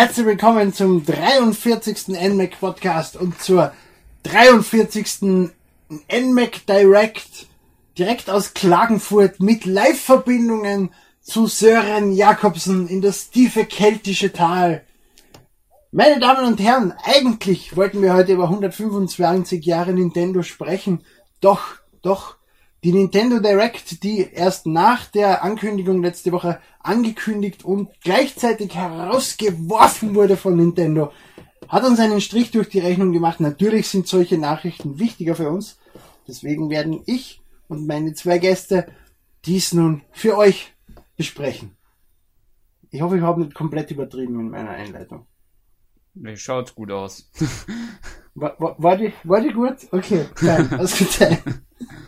Herzlich willkommen zum 43. NMAC Podcast und zur 43. NMAC Direct direkt aus Klagenfurt mit Live-Verbindungen zu Sören Jakobsen in das tiefe keltische Tal. Meine Damen und Herren, eigentlich wollten wir heute über 125 Jahre Nintendo sprechen, doch, doch, die Nintendo Direct, die erst nach der Ankündigung letzte Woche angekündigt und gleichzeitig herausgeworfen wurde von Nintendo, hat uns einen Strich durch die Rechnung gemacht. Natürlich sind solche Nachrichten wichtiger für uns. Deswegen werden ich und meine zwei Gäste dies nun für euch besprechen. Ich hoffe, ich habe nicht komplett übertrieben in meiner Einleitung. Nee, schaut gut aus. War, war, war, die, war die gut? Okay, fein, ausgezeichnet.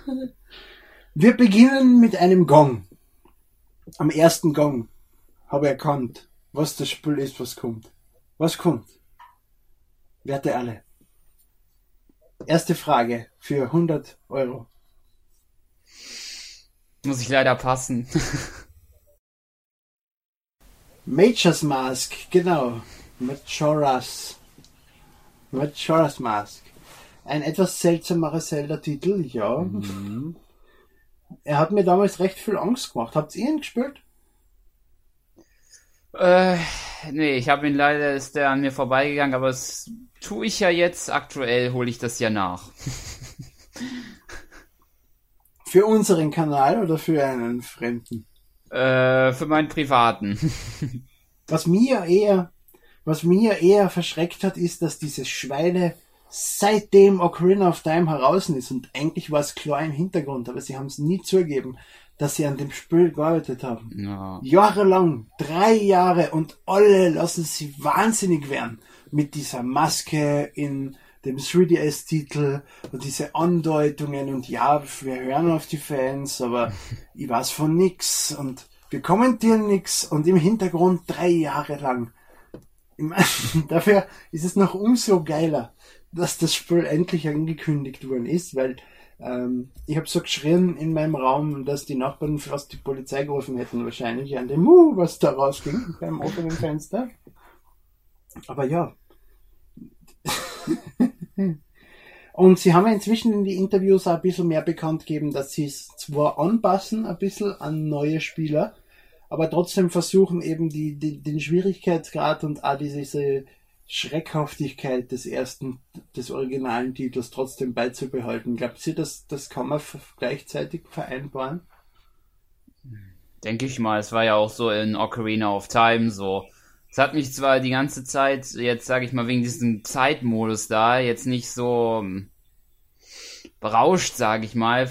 Wir beginnen mit einem Gong. Am ersten Gong habe ich erkannt, was das Spiel ist, was kommt. Was kommt? Werte alle. Erste Frage für 100 Euro. Muss ich leider passen. Major's Mask, genau. Majora's. Majora's Mask. Ein etwas seltsamerer Zelda-Titel, ja. Mhm. Er hat mir damals recht viel Angst gemacht. Habt ihr ihn gespielt? Äh, nee, ich habe ihn leider, ist der an mir vorbeigegangen, aber das tue ich ja jetzt. Aktuell hole ich das ja nach. für unseren Kanal oder für einen fremden? Äh, für meinen privaten. was mir eher, was mir eher verschreckt hat, ist, dass diese Schweine seitdem Ocarina of Time heraus ist und eigentlich war es klar im Hintergrund, aber sie haben es nie zugegeben, dass sie an dem Spiel gearbeitet haben. Ja. Jahrelang, drei Jahre und alle lassen sie wahnsinnig werden mit dieser Maske in dem 3DS-Titel und diese Andeutungen und ja, wir hören auf die Fans, aber ich weiß von nix und wir kommentieren nix und im Hintergrund drei Jahre lang. Dafür ist es noch umso geiler, dass das Spiel endlich angekündigt worden ist, weil ähm, ich habe so geschrien in meinem Raum, dass die Nachbarn fast die Polizei gerufen hätten, wahrscheinlich an dem uh, was da rausging beim offenen Fenster. Aber ja. Und sie haben inzwischen in die Interviews auch ein bisschen mehr bekannt gegeben, dass sie es zwar anpassen, ein bisschen an neue Spieler, aber trotzdem versuchen eben die, die, den Schwierigkeitsgrad und auch diese Schreckhaftigkeit des ersten, des originalen Titels trotzdem beizubehalten. Glaubt ihr, dass das kann man gleichzeitig vereinbaren? Denke ich mal, es war ja auch so in Ocarina of Time so. Es hat mich zwar die ganze Zeit, jetzt sage ich mal wegen diesem Zeitmodus da, jetzt nicht so hm, berauscht, sage ich mal.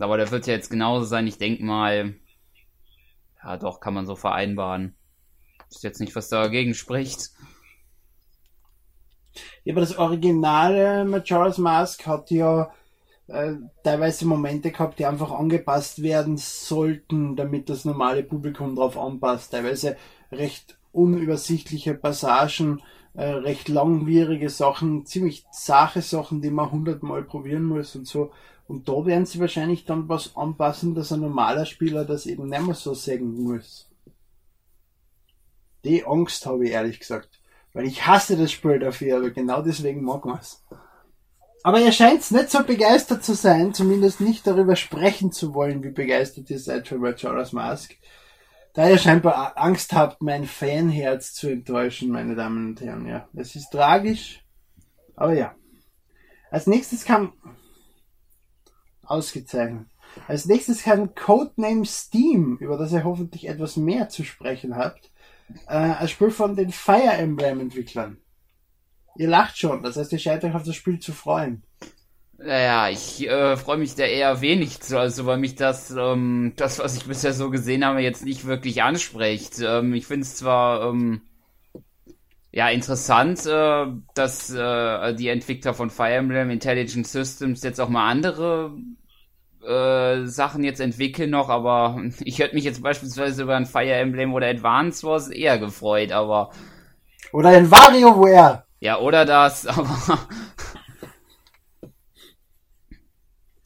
Aber der wird ja jetzt genauso sein. Ich denke mal, ja doch, kann man so vereinbaren. Ist jetzt nicht, was dagegen spricht. Ja, aber das originale Majora's Mask hat ja äh, teilweise Momente gehabt, die einfach angepasst werden sollten, damit das normale Publikum darauf anpasst. Teilweise recht unübersichtliche Passagen, äh, recht langwierige Sachen, ziemlich zache Sachen, die man hundertmal probieren muss und so. Und da werden sie wahrscheinlich dann was anpassen, dass ein normaler Spieler das eben nicht mehr so sehen muss. Die Angst habe ich ehrlich gesagt. Weil ich hasse das Spiel dafür, aber genau deswegen mag man es. Aber ihr scheint nicht so begeistert zu sein, zumindest nicht darüber sprechen zu wollen, wie begeistert ihr seid für Majora's Mask. Da ihr scheinbar Angst habt, mein Fanherz zu enttäuschen, meine Damen und Herren, ja. Es ist tragisch, aber ja. Als nächstes kam, ausgezeichnet. Als nächstes kam Codename Steam, über das ihr hoffentlich etwas mehr zu sprechen habt äh, ein Spiel von den Fire Emblem Entwicklern. Ihr lacht schon, das heißt, ihr scheint euch auf das Spiel zu freuen. Naja, ich äh, freue mich da eher wenig zu, also weil mich das, ähm, das, was ich bisher so gesehen habe, jetzt nicht wirklich anspricht. Ähm, ich finde es zwar ähm, ja interessant, äh, dass äh, die Entwickler von Fire Emblem Intelligent Systems jetzt auch mal andere äh, Sachen jetzt entwickeln noch, aber ich hätte mich jetzt beispielsweise über ein Fire Emblem oder Advance Wars eher gefreut, aber. Oder ein WarioWare. Ja, oder das, aber.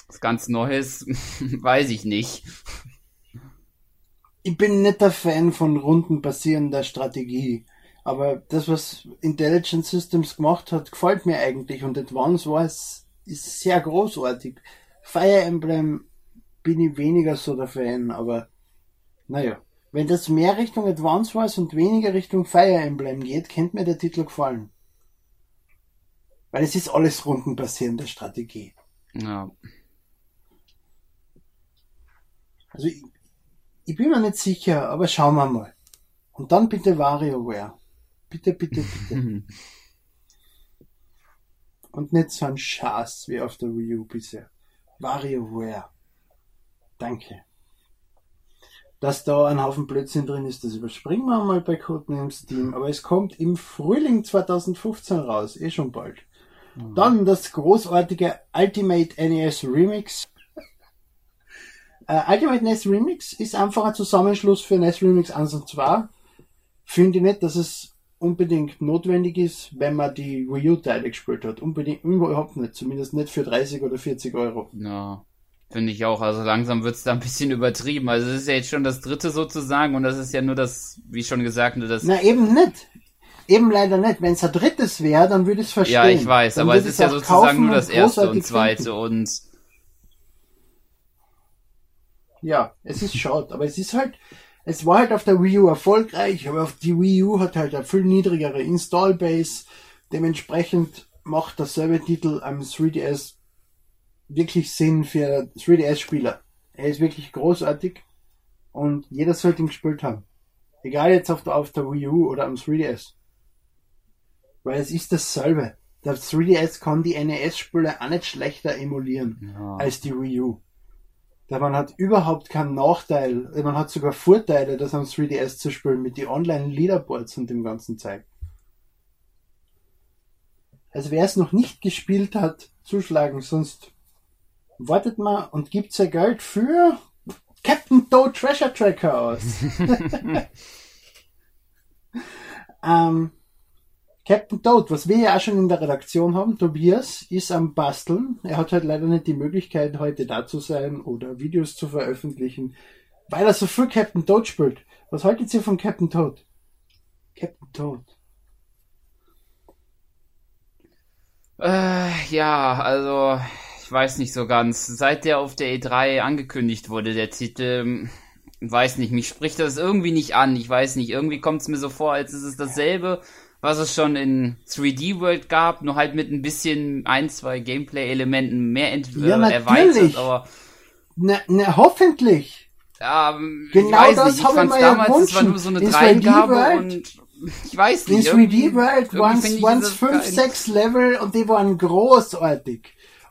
was ganz Neues, weiß ich nicht. Ich bin nicht der Fan von rundenbasierender Strategie. Aber das, was Intelligent Systems gemacht hat, gefällt mir eigentlich und Advance Wars ist sehr großartig. Fire Emblem bin ich weniger so der Fan, aber naja. Wenn das mehr Richtung Advance Wars und weniger Richtung Fire Emblem geht, könnte mir der Titel gefallen. Weil es ist alles rundenbasierende Strategie. Ja. Also ich, ich bin mir nicht sicher, aber schauen wir mal. Und dann bitte WarioWare. Bitte, bitte, bitte. Und nicht so ein Schatz wie auf der Wii U bisher. WarioWare. Danke. Dass da ein Haufen Blödsinn drin ist, das überspringen wir mal bei Codenames Team. Aber es kommt im Frühling 2015 raus, eh schon bald. Mhm. Dann das großartige Ultimate NES Remix. äh, Ultimate NES Remix ist einfach ein Zusammenschluss für NES Remix 1 und 2. Finde ich nicht, dass es unbedingt notwendig ist, wenn man die Wii U-Teile gespielt hat. Unbedingt, überhaupt nicht. Zumindest nicht für 30 oder 40 Euro. Ja, finde ich auch. Also langsam wird es da ein bisschen übertrieben. Also es ist ja jetzt schon das dritte sozusagen und das ist ja nur das, wie schon gesagt, nur das... Na eben nicht. Eben leider nicht. Wenn es ein drittes wäre, dann würde ich es verstehen. Ja, ich weiß, dann aber es ist ja sozusagen nur das erste und zweite finden. und... Ja, es ist schade, aber es ist halt, es war halt auf der Wii U erfolgreich, aber auf die Wii U hat halt eine viel niedrigere Install-Base. Dementsprechend macht derselbe Titel am 3DS wirklich Sinn für 3DS-Spieler. Er ist wirklich großartig und jeder sollte ihn gespielt haben. Egal jetzt auf der, auf der Wii U oder am 3DS. Weil es ist dasselbe. Der 3DS kann die NES-Spiele auch nicht schlechter emulieren ja. als die Wii U. Da man hat überhaupt keinen Nachteil, man hat sogar Vorteile, das am 3DS zu spielen mit die Online-Leaderboards und dem ganzen Zeug. Also wer es noch nicht gespielt hat, zuschlagen, sonst wartet mal und gibt sein Geld für Captain Toad Treasure Tracker aus. ähm, Captain Toad, was wir ja auch schon in der Redaktion haben, Tobias ist am Basteln. Er hat halt leider nicht die Möglichkeit, heute da zu sein oder Videos zu veröffentlichen, weil er so viel Captain Toad spielt. Was haltet ihr von Captain Toad? Captain Toad. Äh, ja, also ich weiß nicht so ganz. Seit der auf der E3 angekündigt wurde, der Titel, weiß nicht, mich spricht das irgendwie nicht an. Ich weiß nicht, irgendwie kommt es mir so vor, als ist es dasselbe was es schon in 3D World gab, nur halt mit ein bisschen ein, zwei Gameplay-Elementen mehr ent ja, äh, erweitert, aber. Na, na, hoffentlich. Ja, genau ich weiß das nicht. Ich fand damals, es war nur so eine Dreingabe und ich weiß nicht. In 3D World waren es fünf, sechs Level und die waren großartig.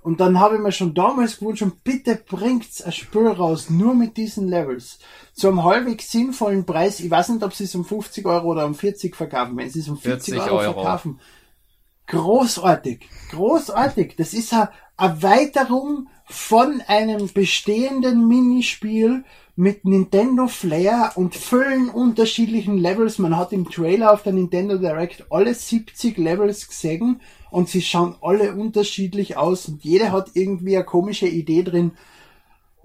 Und dann habe ich mir schon damals gewünscht, und bitte bringt's ein Spiel raus, nur mit diesen Levels. Zu einem halbwegs sinnvollen Preis. Ich weiß nicht, ob sie es um 50 Euro oder um 40 verkaufen. Wenn sie es um 40, 40 Euro, Euro, verkaufen. Großartig. Großartig. Das ist eine Erweiterung von einem bestehenden Minispiel mit Nintendo Flair und vielen unterschiedlichen Levels. Man hat im Trailer auf der Nintendo Direct alle 70 Levels gesehen und sie schauen alle unterschiedlich aus und jeder hat irgendwie eine komische Idee drin.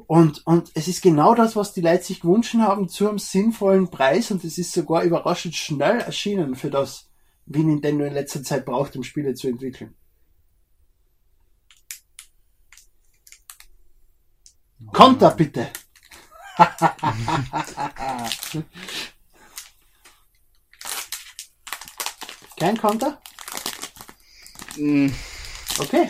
Und, und es ist genau das, was die Leute sich gewünscht haben, zu einem sinnvollen Preis und es ist sogar überraschend schnell erschienen für das, wie Nintendo in letzter Zeit braucht, um Spiele zu entwickeln. Konter bitte! Kein Konter? Mm. Okay.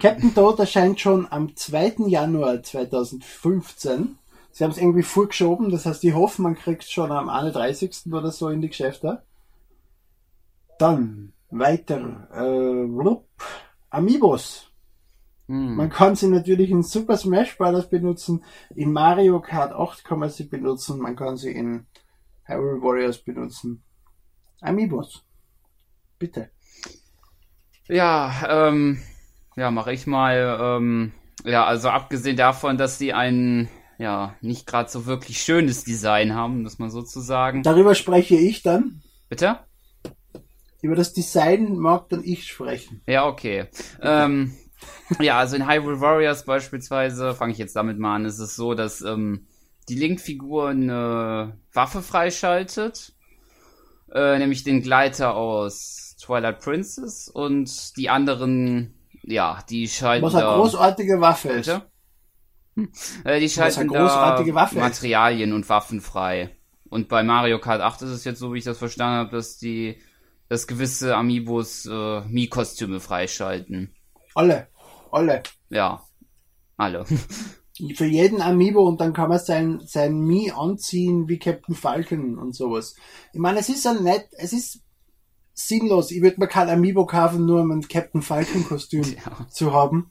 Captain Toad erscheint schon am 2. Januar 2015. Sie haben es irgendwie vorgeschoben, das heißt, ich hoffe, man kriegt es schon am 31. oder so in die Geschäfte. Dann weiter, äh, Amiibos. Hm. Man kann sie natürlich in Super Smash Bros. benutzen, in Mario Kart 8 kann man sie benutzen, man kann sie in Hyrule Warriors benutzen. Amiibos. Bitte. Ja, ähm, ja, mache ich mal. Ähm, ja, also abgesehen davon, dass sie ein ja nicht gerade so wirklich schönes Design haben, muss man sozusagen. Darüber spreche ich dann. Bitte? Über das Design mag dann ich sprechen. Ja, okay. Ähm, ja, also in Hyrule Warriors beispielsweise, fange ich jetzt damit mal an, ist es so, dass ähm, die Link-Figur eine Waffe freischaltet äh, nämlich den Gleiter aus Twilight Princess und die anderen, ja, die schalten Was eine großartige Waffe ist. Bitte? Äh, die schalten da großartige Waffe ist. Materialien und Waffen frei. Und bei Mario Kart 8 ist es jetzt so, wie ich das verstanden habe, dass die dass gewisse Amiibos äh, Mii-Kostüme freischalten. Alle. Alle. Ja, alle. Für jeden Amiibo und dann kann man sein, sein Mii anziehen wie Captain Falcon und sowas. Ich meine, es ist ja nett, es ist sinnlos. Ich würde mir kein Amiibo kaufen, nur um ein Captain Falcon Kostüm Ja. zu haben.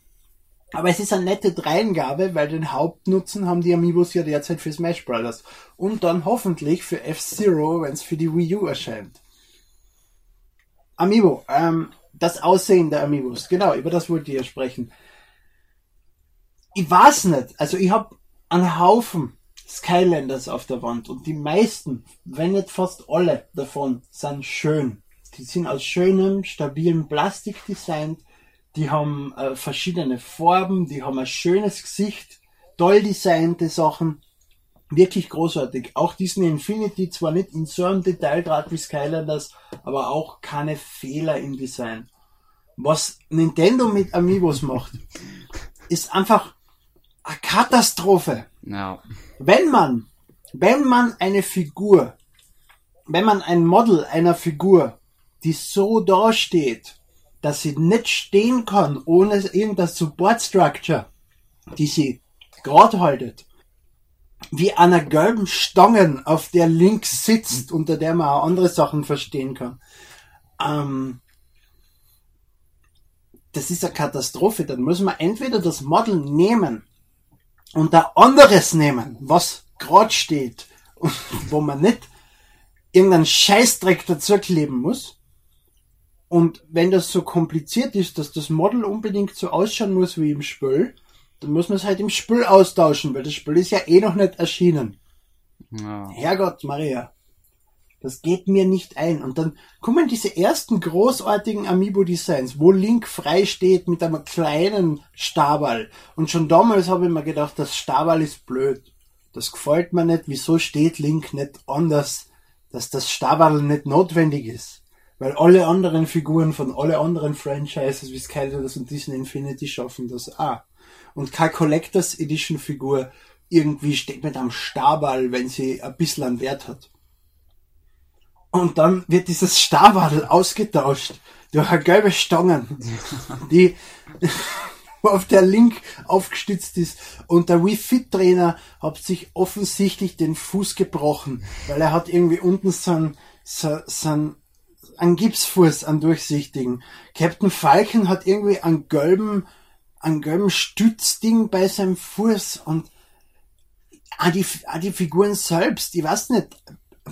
Aber es ist eine nette Dreingabe, weil den Hauptnutzen haben die Amiibos ja derzeit für Smash Brothers. Und dann hoffentlich für F-Zero, wenn es für die Wii U erscheint. Amiibo, ähm, das Aussehen der Amiibos, genau, über das wollte ich ja sprechen. Ich weiß nicht, also ich habe einen Haufen Skylanders auf der Wand und die meisten, wenn nicht fast alle davon, sind schön. Die sind aus schönem, stabilem Plastik designt, die haben äh, verschiedene Farben, die haben ein schönes Gesicht, toll designte Sachen, wirklich großartig. Auch Disney Infinity, zwar nicht in so einem Detailgrad wie Skylanders, aber auch keine Fehler im Design. Was Nintendo mit Amiibos macht, ist einfach eine Katastrophe. Ja. Wenn man, wenn man eine Figur, wenn man ein Model einer Figur, die so dasteht, dass sie nicht stehen kann ohne irgendeine Support Structure, die sie gerade haltet, wie einer gelben Stangen, auf der links sitzt, unter der man auch andere Sachen verstehen kann. Ähm, das ist eine Katastrophe. Dann muss man entweder das Model nehmen und ein anderes nehmen, was gerade steht, wo man nicht irgendeinen Scheißdreck dazu kleben muss. Und wenn das so kompliziert ist, dass das Model unbedingt so ausschauen muss wie im Spiel, dann muss man es halt im Spiel austauschen, weil das Spiel ist ja eh noch nicht erschienen. ja. Herrgott, Maria. Das geht mir nicht ein. Und dann kommen diese ersten großartigen Amiibo-Designs, wo Link frei steht mit einem kleinen Stabal. Und schon damals habe ich mir gedacht, das Stabal ist blöd. Das gefällt mir nicht. Wieso steht Link nicht anders, dass das Stabal nicht notwendig ist? Weil alle anderen Figuren von alle anderen Franchises wie Skylanders und Disney Infinity schaffen das auch. Und keine Collectors Edition Figur irgendwie steht mit einem Stabal, wenn sie ein bisschen an Wert hat. Und dann wird dieses Stabadel ausgetauscht durch eine gelbe Stangen, die auf der Link aufgestützt ist. Und der Wii Fit Trainer hat sich offensichtlich den Fuß gebrochen, weil er hat irgendwie unten so ein, so, so ein, einen Gipsfuß, einen durchsichtigen. Captain Falcon hat irgendwie einen gelben, einen gelben Stützding bei seinem Fuß und ah, die, ah, die Figuren selbst, ich weiß nicht,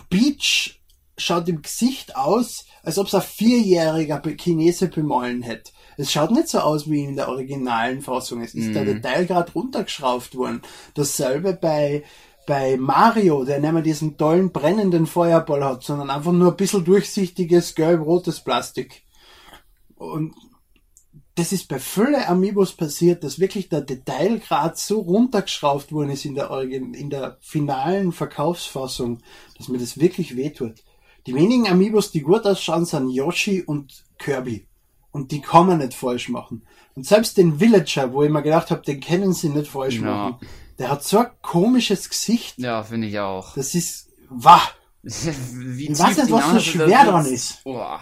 Peach schaut im Gesicht aus, als ob es ein Vierjähriger Chinese bemalen hätte. Es schaut nicht so aus wie in der originalen Fassung. Es ist der Detail gerade runtergeschraubt worden. Dasselbe bei, bei Mario, der nicht mehr diesen tollen brennenden Feuerball hat, sondern einfach nur ein bisschen durchsichtiges gelb-rotes Plastik. Und das ist bei Fülle Amiibos passiert, dass wirklich der Detailgrad so runtergeschraubt worden ist in der, Origin in der finalen Verkaufsfassung, dass mir das wirklich wehtut. Die wenigen Amiibos, die gut ausschauen, sind Yoshi und Kirby. Und die kann man nicht falsch machen. Und selbst den Villager, wo ich mir gedacht habe, den kennen sie nicht falsch Ja. machen, der hat so ein komisches Gesicht. Ja, finde ich auch. Das ist wah. Wie Ich weiß nicht, was so schwer dran ist. Boah.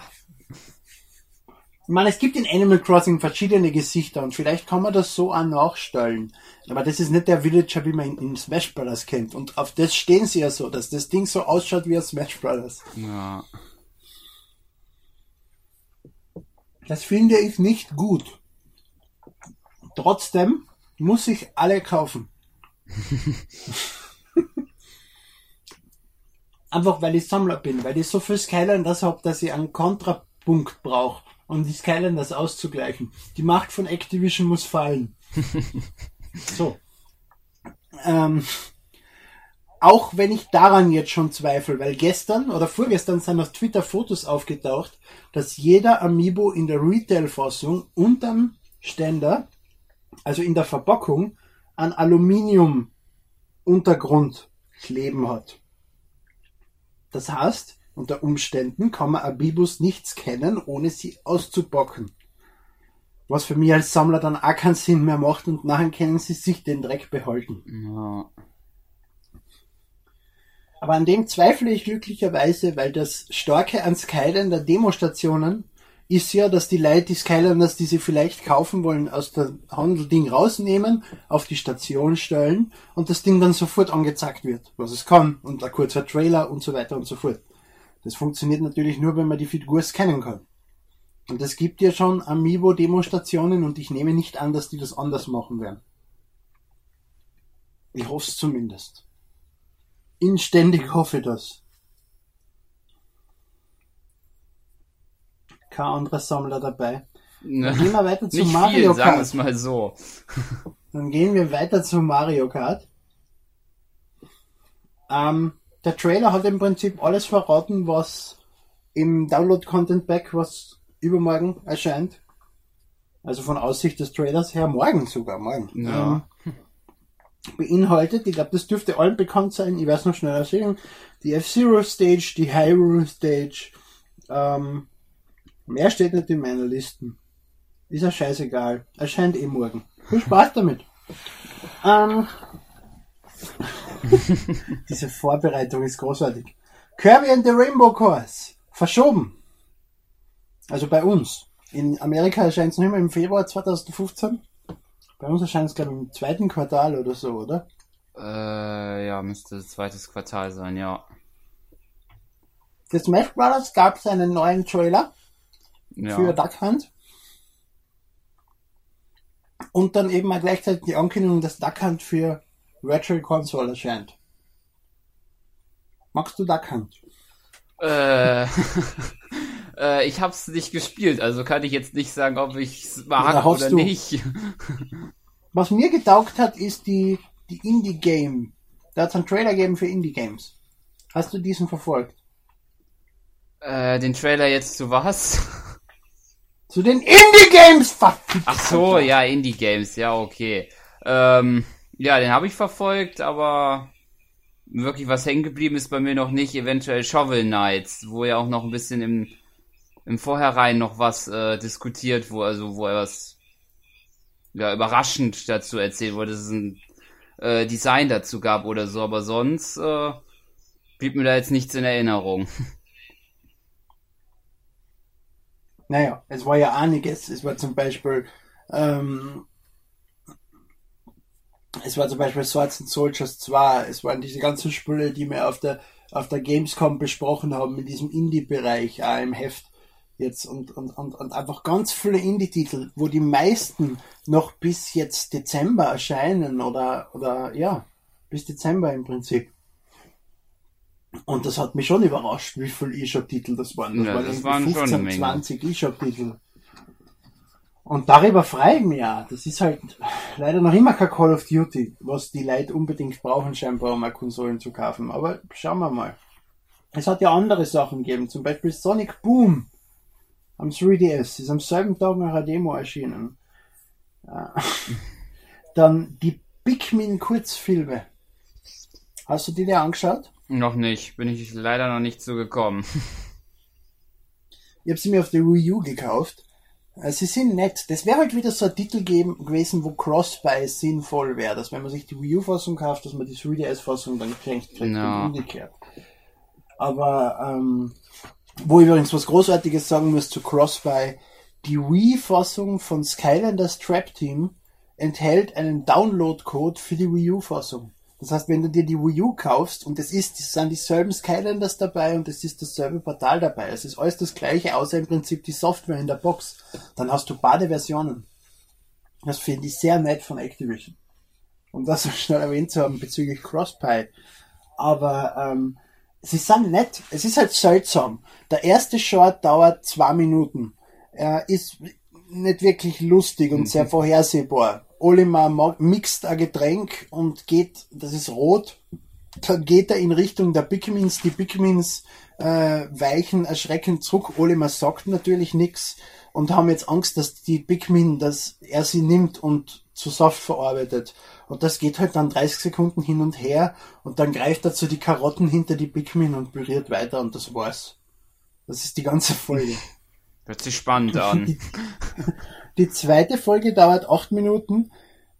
Ich meine, es gibt in Animal Crossing verschiedene Gesichter und vielleicht kann man das so auch nachstellen. Aber das ist nicht der Villager, wie man ihn in Smash Brothers kennt. Und auf das stehen sie ja so, dass das Ding so ausschaut wie ein Smash Brothers. Ja. Das finde ich nicht gut. Trotzdem muss ich alle kaufen. Einfach weil ich Sammler bin, weil ich so viel Skylanders habe, dass ich einen Kontrapunkt brauche, um die Skylanders auszugleichen. Die Macht von Activision muss fallen. so. Ähm, auch wenn ich daran jetzt schon zweifle, weil gestern oder vorgestern sind auf Twitter Fotos aufgetaucht, dass jeder Amiibo in der Retail-Fassung unterm Ständer, also in der Verpackung, an Aluminium-Untergrund kleben hat. Das heißt, Unter Umständen kann man Abibus nicht scannen, ohne sie auszubocken. Was für mich als Sammler dann auch keinen Sinn mehr macht und nachher können sie sich den Dreck behalten. Ja. Aber an dem zweifle ich glücklicherweise, weil das Starke an Skylander Demostationen ist ja, dass die Leute die Skylanders, die sie vielleicht kaufen wollen, aus der Handelding rausnehmen, auf die Station stellen und das Ding dann sofort angezeigt wird, was es kann und ein kurzer Trailer und so weiter und so fort. Das funktioniert natürlich nur, wenn man die Figur scannen kann. Und es gibt ja schon Amiibo-Demonstrationen und ich nehme nicht an, dass die das anders machen werden. Ich hoffe es zumindest. Inständig hoffe das. Kein anderer Sammler dabei. Dann gehen wir weiter zu Nicht Mario viel, sagen wir Kart. es mal so. Dann gehen wir weiter zu Mario Kart. Ähm, der Trailer hat im Prinzip alles verraten, was im Download Content Pack, was übermorgen erscheint. Also von Aussicht des Trailers her, morgen sogar, morgen. Ja. Ähm, beinhaltet, ich glaube, das dürfte allen bekannt sein, ich werde es noch schneller erzählen, die F-Zero Stage, die Hyrule Stage, ähm, mehr steht nicht in meiner Listen. Ist ja scheißegal. Erscheint eh morgen. Viel Spaß damit. Ähm, diese Vorbereitung ist großartig. Kirby and the Rainbow Course. Verschoben. Also bei uns. In Amerika erscheint es nicht mehr im Februar 2015. Bei uns erscheint es, glaube ich, im zweiten Quartal oder so, oder? Äh, ja, müsste zweites Quartal sein, ja. Für Smash Brothers gab es einen neuen Trailer ja. für Duck Hunt. Und dann eben auch gleichzeitig die Ankündigung, dass Duck Hunt für Virtual Console erscheint. Magst du Duck Hunt? Äh, äh, ich hab's nicht gespielt, also kann ich jetzt nicht sagen, ob ich's mag oder du. nicht. Was mir getaugt hat, ist die, die Indie-Game. Da hat es einen Trailer gegeben für Indie-Games. Hast du diesen verfolgt? Äh, den Trailer jetzt zu was? Zu den Indie-Games! verfickt. Ach so, ja, Indie Games, ja, okay. Ähm, ja, den habe ich verfolgt, aber wirklich was hängen geblieben ist bei mir noch nicht. Eventuell Shovel Knights, wo ja auch noch ein bisschen im, im Vorhinein noch was äh, diskutiert wurde, also wo er was ja, überraschend dazu erzählt wurde, dass es ein äh, Design dazu gab oder so, aber sonst äh, blieb mir da jetzt nichts in Erinnerung. Naja, es war ja einiges. Es war zum Beispiel, ähm, es war zum Beispiel Swords and Soldiers 2. Es waren diese ganzen Spiele, die wir auf der, auf der Gamescom besprochen haben, in diesem Indie-Bereich, auch im Heft jetzt und, und, und, und einfach ganz viele Indie-Titel, wo die meisten noch bis jetzt Dezember erscheinen oder, oder, ja, bis Dezember im Prinzip. Und das hat mich schon überrascht, wie viele E-Shop-Titel das waren. Das Ja, waren das waren schon eine Menge. 20 E-Shop-Titel. Und darüber freue ich mich auch. Das ist halt leider noch immer kein Call of Duty, was die Leute unbedingt brauchen, scheinbar, um mal Konsolen zu kaufen. Aber schauen wir mal. Es hat ja andere Sachen gegeben, zum Beispiel Sonic Boom am 3DS, ist am selben Tag nach einer Demo erschienen. Äh, Dann die Pikmin Kurzfilme. Hast du die dir angeschaut? Noch nicht, bin ich leider noch nicht so gekommen. Ich habe sie mir auf der Wii U gekauft. Äh, Sie sind nett. Das wäre halt wieder so ein Titel geben, gewesen, wo Cross-Buy sinnvoll wäre. Dass wenn man sich die Wii U-Fassung kauft, dass man die 3DS-Fassung dann kriegt, Ja. und umgekehrt. Aber ähm, wo ich übrigens was Großartiges sagen muss zu Cross-Buy. Die Wii-Fassung von Skylanders Trap Team enthält einen Download-Code für die Wii U-Fassung. Das heißt, wenn du dir die Wii U kaufst und es ist, es sind dieselben Skylanders dabei und es ist dasselbe Portal dabei. Es ist alles das gleiche, außer im Prinzip die Software in der Box. Dann hast du beide Versionen. Das finde ich sehr nett von Activision. Um das so schnell erwähnt zu haben bezüglich Crosspie. Aber ähm, sie sind nett. Es ist halt seltsam. Der erste Short dauert zwei Minuten. Er ist nicht wirklich lustig und sehr vorhersehbar. Olimar ma- mixt ein Getränk und geht, das ist rot, geht er in Richtung der Pikmins. Die Pikmins äh, weichen erschreckend zurück. Olimar sagt natürlich nichts und haben jetzt Angst, dass die Pikmin, dass er sie nimmt und zu Saft verarbeitet. Und das geht halt dann 30 Sekunden hin und her und dann greift er zu die Karotten hinter die Pikmin und berührt weiter und das war's. Das ist die ganze Folge. Hört sich spannend an. Die, zweite Folge dauert acht Minuten,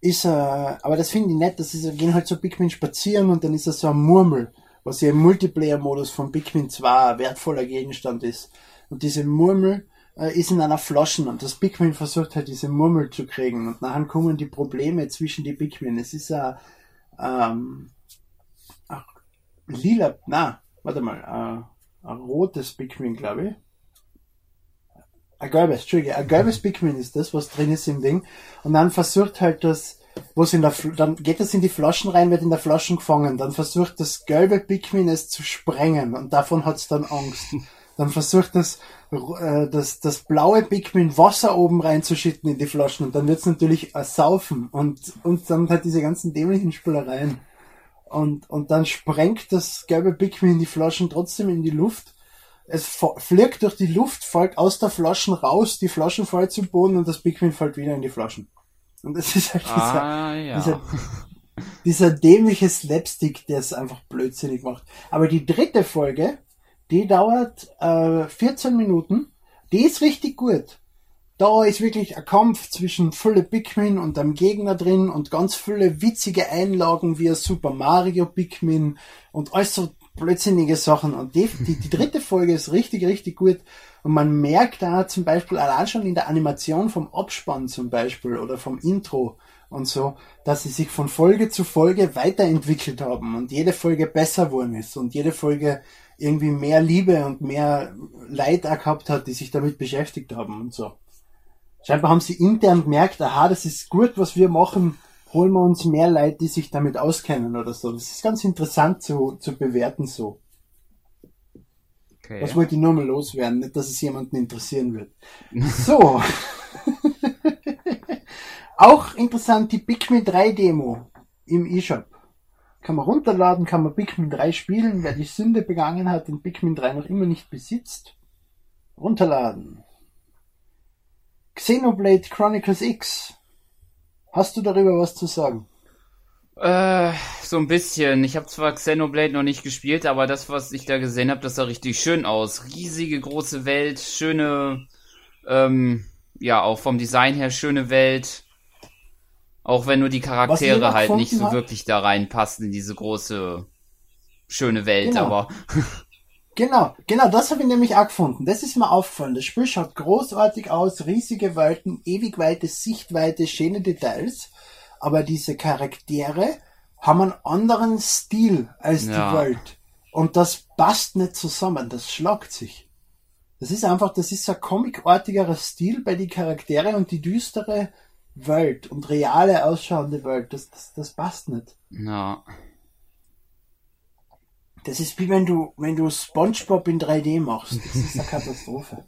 ist, äh, aber das finde ich nett, das ist, gehen halt so Pikmin spazieren und dann ist er so ein Murmel, was ja im Multiplayer-Modus von Pikmin 2 ein wertvoller Gegenstand ist. Und diese Murmel äh, ist in einer Flaschen und das Pikmin versucht halt diese Murmel zu kriegen und nachher kommen die Probleme zwischen die Pikmin. Es ist ein, ähm, ach, lila, na, warte mal, äh, ein rotes Pikmin, glaube ich. Ein gelbes, Entschuldige, ein gelbes Pikmin ist das, was drin ist im Ding. Und dann versucht halt das, was in der, dann geht es in die Flaschen rein, wird in der Flaschen gefangen. Dann versucht das gelbe Pikmin es zu sprengen und davon hat es dann Angst. Dann versucht das, äh, das, das blaue Pikmin Wasser oben reinzuschütten in die Flaschen und dann wird es natürlich saufen und, und dann halt diese ganzen dämlichen Spielereien. Und, und dann sprengt das gelbe Pikmin die Flaschen trotzdem in die Luft es fliegt durch die Luft, fällt aus der Flaschen raus, die Flaschen fallen zum Boden und das Pikmin fällt wieder in die Flaschen. Und das ist halt dieser, ah, ja. dieser, dieser dämliche Slapstick, der es einfach blödsinnig macht. Aber die dritte Folge, die dauert äh, 14 Minuten, die ist richtig gut. Da ist wirklich ein Kampf zwischen viele Pikmin und einem Gegner drin und ganz viele witzige Einlagen wie ein Super Mario Pikmin und alles so blödsinnige Sachen. Und die, die, die dritte Folge ist richtig, richtig gut. Und man merkt da zum Beispiel allein schon in der Animation vom Abspann zum Beispiel oder vom Intro und so, dass sie sich von Folge zu Folge weiterentwickelt haben und jede Folge besser geworden ist und jede Folge irgendwie mehr Liebe und mehr Leid gehabt hat, die sich damit beschäftigt haben und so. Scheinbar haben sie intern gemerkt, aha, das ist gut, was wir machen, holen wir uns mehr Leute, die sich damit auskennen oder so. Das ist ganz interessant zu, zu bewerten so. Okay. Das wollte ich nur mal loswerden, nicht, dass es jemanden interessieren wird. so. Auch interessant die Pikmin 3 Demo im eShop. Kann man runterladen, kann man Pikmin 3 spielen. Wer die Sünde begangen hat und Pikmin 3 noch immer nicht besitzt, runterladen. Xenoblade Chronicles X Hast du darüber was zu sagen? Äh, so ein bisschen. Ich habe zwar Xenoblade noch nicht gespielt, aber das, was ich da gesehen habe, das sah richtig schön aus. Riesige große Welt, schöne, ähm, ja, auch vom Design her schöne Welt. Auch wenn nur die Charaktere halt nicht so hat? wirklich da reinpassen in diese große, schöne Welt, genau. aber. Genau, genau, das habe ich nämlich auch gefunden. Das ist mir aufgefallen. Das Spiel schaut großartig aus, riesige Welten, ewig weite Sichtweite, schöne Details. Aber diese Charaktere haben einen anderen Stil als ja. die Welt. Und das passt nicht zusammen, das schlagt sich. Das ist einfach, das ist ein comicartigerer Stil bei die Charaktere und die düstere Welt und reale ausschauende Welt. Das, das, das passt nicht. Ja. Das ist wie wenn du, wenn du SpongeBob in 3D machst. Das ist eine Katastrophe.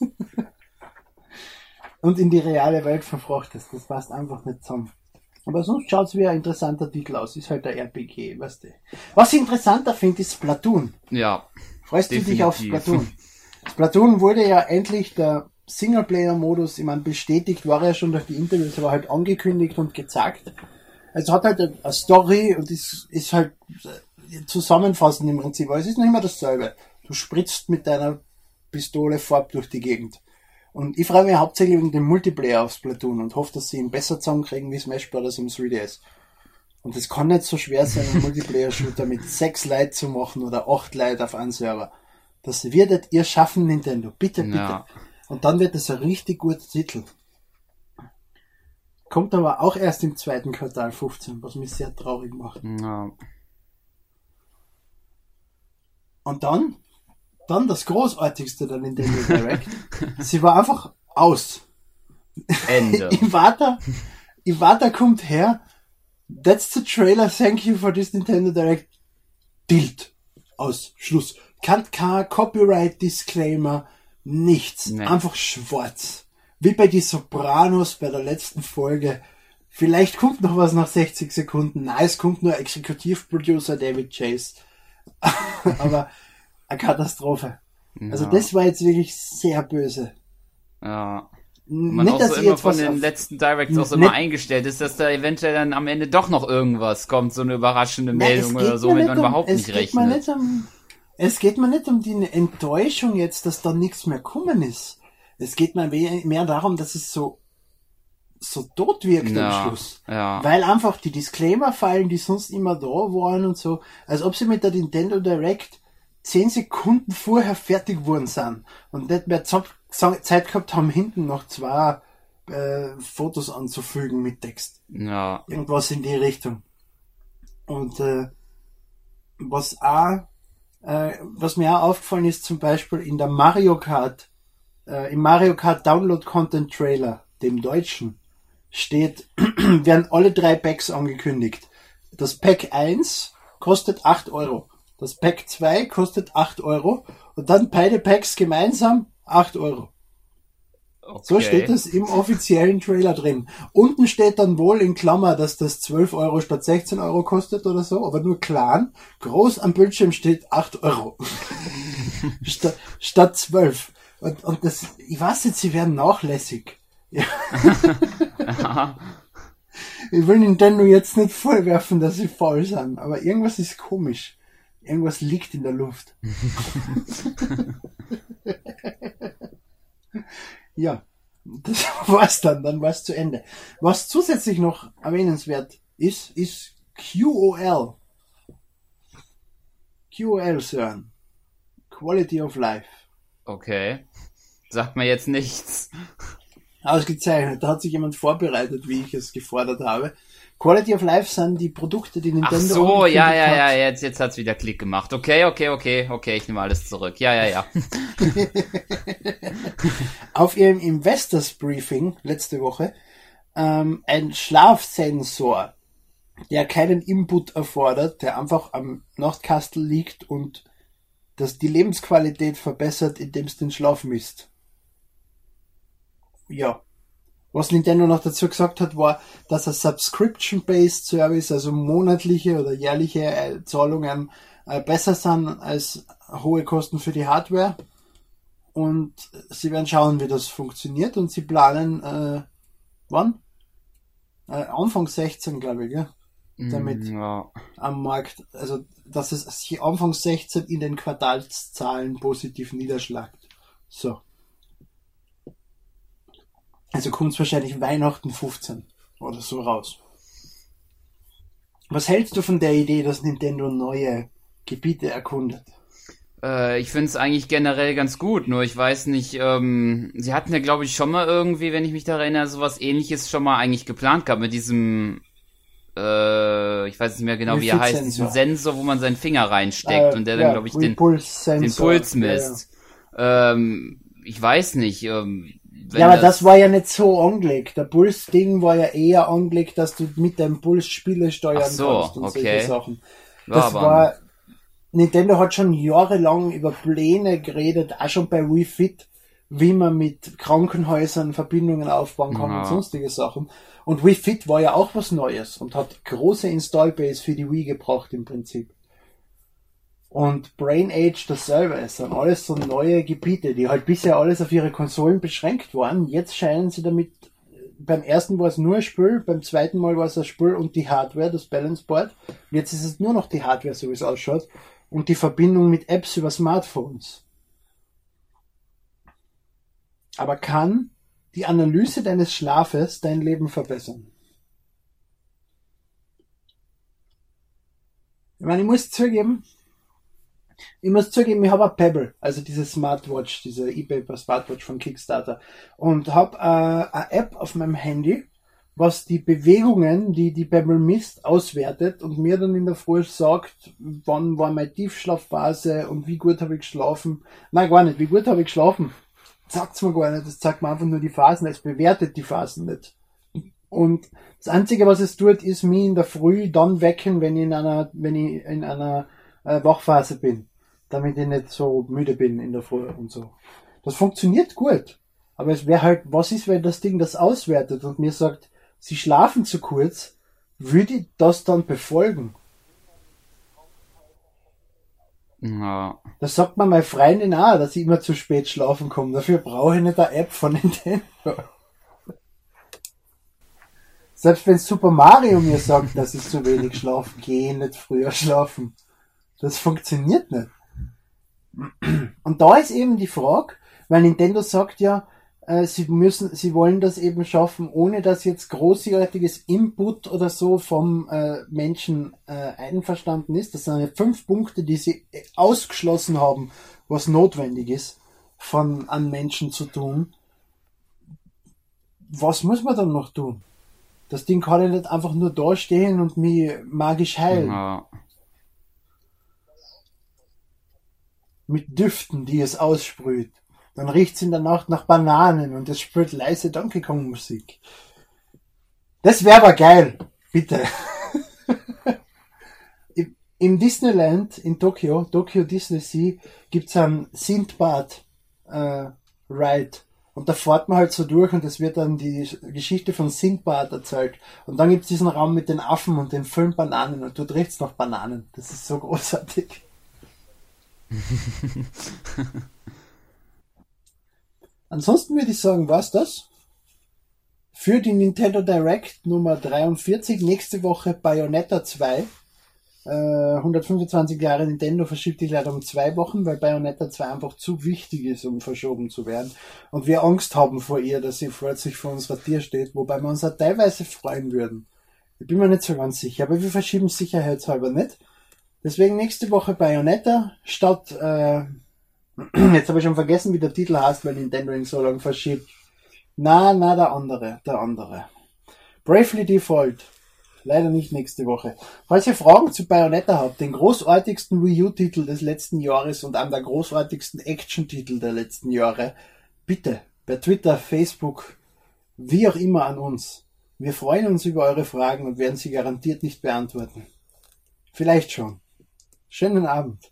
Und in die reale Welt verfrachtest. Das passt einfach nicht zusammen. Aber sonst schaut es wie ein interessanter Titel aus. Ist halt der RPG, weißt du. Was ich interessanter finde, ist Splatoon. Ja. Freust definitiv. du dich auf Splatoon? Splatoon wurde ja endlich der Singleplayer-Modus, ich meine, bestätigt war er schon durch die Interviews, aber halt angekündigt und gezeigt. Also hat halt eine Story und ist, ist halt zusammenfassen im Prinzip, aber es ist nicht mehr dasselbe. Du spritzt mit deiner Pistole Farb durch die Gegend. Und ich freue mich hauptsächlich wegen dem Multiplayer aufs Platoon und hoffe, dass sie ihn besser zusammenkriegen wie Smash Bros. im 3DS. Und es kann nicht so schwer sein, einen Multiplayer-Shooter mit sechs Leuten zu machen oder acht Leuten auf einen Server. Das werdet ihr schaffen, Nintendo. Bitte, bitte. Ja. Und dann wird es ein richtig guter Titel. Kommt aber auch erst im zweiten Quartal 15, was mich sehr traurig macht. Ja. Und dann, dann das Großartigste der Nintendo Direct. sie war einfach aus. Ende. Iwata, Iwata kommt her. That's the trailer. Thank you for this Nintendo Direct. Bild. Aus. Schluss. Kein, kein Copyright Disclaimer. Nichts. Nee. Einfach schwarz. Wie bei die Sopranos bei der letzten Folge. Vielleicht kommt noch was nach 60 Sekunden. Nein, es kommt nur Exekutivproducer David Chase. Aber eine Katastrophe. Also Ja. das war jetzt wirklich sehr böse. Ja. Man Nicht, auch so immer von den letzten Directs auch so Nicht- immer eingestellt ist, dass da eventuell dann am Ende doch noch irgendwas kommt, so eine überraschende Meldung geht oder so, mit nicht man um- überhaupt nicht rechnet. nicht um, es geht mir nicht um die Enttäuschung jetzt, dass da nichts mehr kommen ist. Es geht mir mehr darum, dass es so, so tot wirkt Ja, am Schluss. ja. Weil einfach die Disclaimer fallen, die sonst immer da waren und so, als ob sie mit der Nintendo Direct zehn Sekunden vorher fertig geworden sind und nicht mehr Zeit gehabt haben, hinten noch zwei äh, Fotos anzufügen mit Text Ja. irgendwas in die Richtung. Und äh, was auch, äh, was mir auch aufgefallen ist, zum Beispiel in der Mario Kart, äh, im Mario Kart Download Content Trailer, dem deutschen, steht, werden alle drei Packs angekündigt. Das Pack 1 kostet 8 Euro. Das Pack 2 kostet 8 Euro. Und dann beide Packs gemeinsam 8 Euro. Okay. So steht es im offiziellen Trailer drin. Unten steht dann wohl in Klammer, dass das 12 Euro statt 16 Euro kostet oder so, aber nur klein. Groß am Bildschirm steht 8 Euro. statt, statt 12. Und, und das, ich weiß jetzt, sie werden nachlässig. Ja. ich will Nintendo jetzt nicht vorwerfen, dass sie faul sind, aber irgendwas ist komisch. Irgendwas liegt in der Luft. Ja, das war's dann, dann war's zu Ende. Was zusätzlich noch erwähnenswert ist, ist QOL. QOL, Sören. Quality of Life. Okay. Sagt mir jetzt nichts. Ausgezeichnet. Da hat sich jemand vorbereitet, wie ich es gefordert habe. Quality of Life sind die Produkte, die Ach Nintendo so, ja, ja, hat. ja, jetzt, jetzt hat's wieder Klick gemacht. Okay, okay, okay, okay, ich nehme alles zurück. Ja, ja, ja. auf ihrem Investors Briefing letzte Woche ähm, ein Schlafsensor, der keinen Input erfordert, der einfach am Nachtkastel liegt und das die Lebensqualität verbessert, indem es den Schlaf misst. Ja. Was Nintendo noch dazu gesagt hat, war, dass ein Subscription-Based Service, also monatliche oder jährliche äh, Zahlungen, äh, besser sind als hohe Kosten für die Hardware und sie werden schauen, wie das funktioniert und sie planen, äh, wann? Äh, Anfang 16, glaube ich, gell? Damit Ja. am Markt, also dass es sich Anfang 16 in den Quartalszahlen positiv niederschlagt. So. Also kommt es wahrscheinlich Weihnachten 15 oder so raus. Was hältst du von der Idee, dass Nintendo neue Gebiete erkundet? Äh, ich finde es eigentlich generell ganz gut, nur ich weiß nicht, ähm, sie hatten ja, glaube ich, schon mal irgendwie, wenn ich mich daran erinnere, sowas ähnliches schon mal eigentlich geplant gehabt mit diesem, äh, ich weiß nicht mehr genau, wie er heißt, diesem Sensor, wo man seinen Finger reinsteckt und der dann, glaube ich, den, Pulssensor. den Puls Ja, ja. misst. Ähm, ich weiß nicht, ähm, Ja, aber das, war ja nicht so angelegt. Der Puls-Ding war ja eher angelegt, dass du mit deinem Puls Spiele steuern so, kannst und okay. solche Sachen. Ja, Das aber- war, Nintendo hat schon jahrelang über Pläne geredet, auch schon bei Wii Fit, wie man mit Krankenhäusern Verbindungen aufbauen kann Ja. und sonstige Sachen. Und Wii Fit war ja auch was Neues und hat große Installbase für die Wii gebracht im Prinzip. Und Brain Age dasselbe. Es sind alles so neue Gebiete, die halt bisher alles auf ihre Konsolen beschränkt waren. Jetzt scheinen sie damit, beim ersten war es nur ein Spiel, beim zweiten Mal war es ein Spiel und die Hardware, das Balance Board. Und jetzt ist es nur noch die Hardware, so wie es ausschaut. Und die Verbindung mit Apps über Smartphones. Aber kann die Analyse deines Schlafes dein Leben verbessern? Ich meine, ich muss zugeben, ich muss zugeben, ich habe ein Pebble, also diese Smartwatch, diese eBay Smartwatch von Kickstarter und habe äh, eine App auf meinem Handy, was die Bewegungen, die die Pebble misst, auswertet und mir dann in der Früh sagt, wann war meine Tiefschlafphase und wie gut habe ich geschlafen. Nein, gar nicht, wie gut habe ich geschlafen. Sagt's mir gar nicht, das sagt mir einfach nur die Phasen, es bewertet die Phasen nicht. Und das Einzige, was es tut, ist mich in der Früh dann wecken, wenn ich in einer, wenn ich in einer äh, Wachphase bin. Damit ich nicht so müde bin in der Früh und so. Das funktioniert gut. Aber es wäre halt, was ist, wenn das Ding das auswertet und mir sagt, sie schlafen zu kurz, würde ich das dann befolgen? Ja. Das sagt mir meine Freundin auch, dass ich immer zu spät schlafen komme. Dafür brauche ich nicht eine App von Nintendo. Selbst wenn Super Mario mir sagt, dass ich zu wenig schlafen gehe, nicht früher schlafen. Das funktioniert nicht. Und da ist eben die Frage, weil Nintendo sagt ja, äh, sie müssen, sie wollen das eben schaffen, ohne dass jetzt großartiges Input oder so vom äh, Menschen äh, einverstanden ist. Das sind ja fünf Punkte, die sie ausgeschlossen haben, was notwendig ist, von an Menschen zu tun. Was muss man dann noch tun? Das Ding kann ja nicht einfach nur da stehen und mich magisch heilen. ja. Mit Düften, die es aussprüht. Dann riecht's in der Nacht nach Bananen und es spürt leise Donkey Kong Musik. Das wäre aber geil. Bitte. Im- Disneyland in Tokio, Tokyo Disney Sea, gibt's einen Sindbad äh, Ride. Und da fährt man halt so durch und es wird dann die Geschichte von Sindbad erzählt. Und dann gibt's diesen Raum mit den Affen und den fünf Bananen und dort riecht's nach Bananen. Das ist so großartig. Ansonsten würde ich sagen, war's das? Für die Nintendo Direct Nummer 43, nächste Woche Bayonetta 2. Äh, 125 Jahre Nintendo verschiebt sich leider um zwei Wochen, weil Bayonetta 2 einfach zu wichtig ist, um verschoben zu werden. Und wir Angst haben vor ihr, dass sie plötzlich vor unserer Tür steht, wobei wir uns auch teilweise freuen würden. Ich bin mir nicht so ganz sicher, aber wir verschieben sicherheitshalber nicht. Deswegen nächste Woche Bayonetta statt, äh, jetzt habe ich schon vergessen, wie der Titel heißt, weil Nintendo ihn so lange verschiebt. Na, na, der andere, der andere. Bravely Default. Leider nicht nächste Woche. Falls ihr Fragen zu Bayonetta habt, den großartigsten Wii U-Titel des letzten Jahres und einem der großartigsten Action-Titel der letzten Jahre, bitte per Twitter, Facebook, wie auch immer an uns. Wir freuen uns über eure Fragen und werden sie garantiert nicht beantworten. Vielleicht schon. Schönen Abend.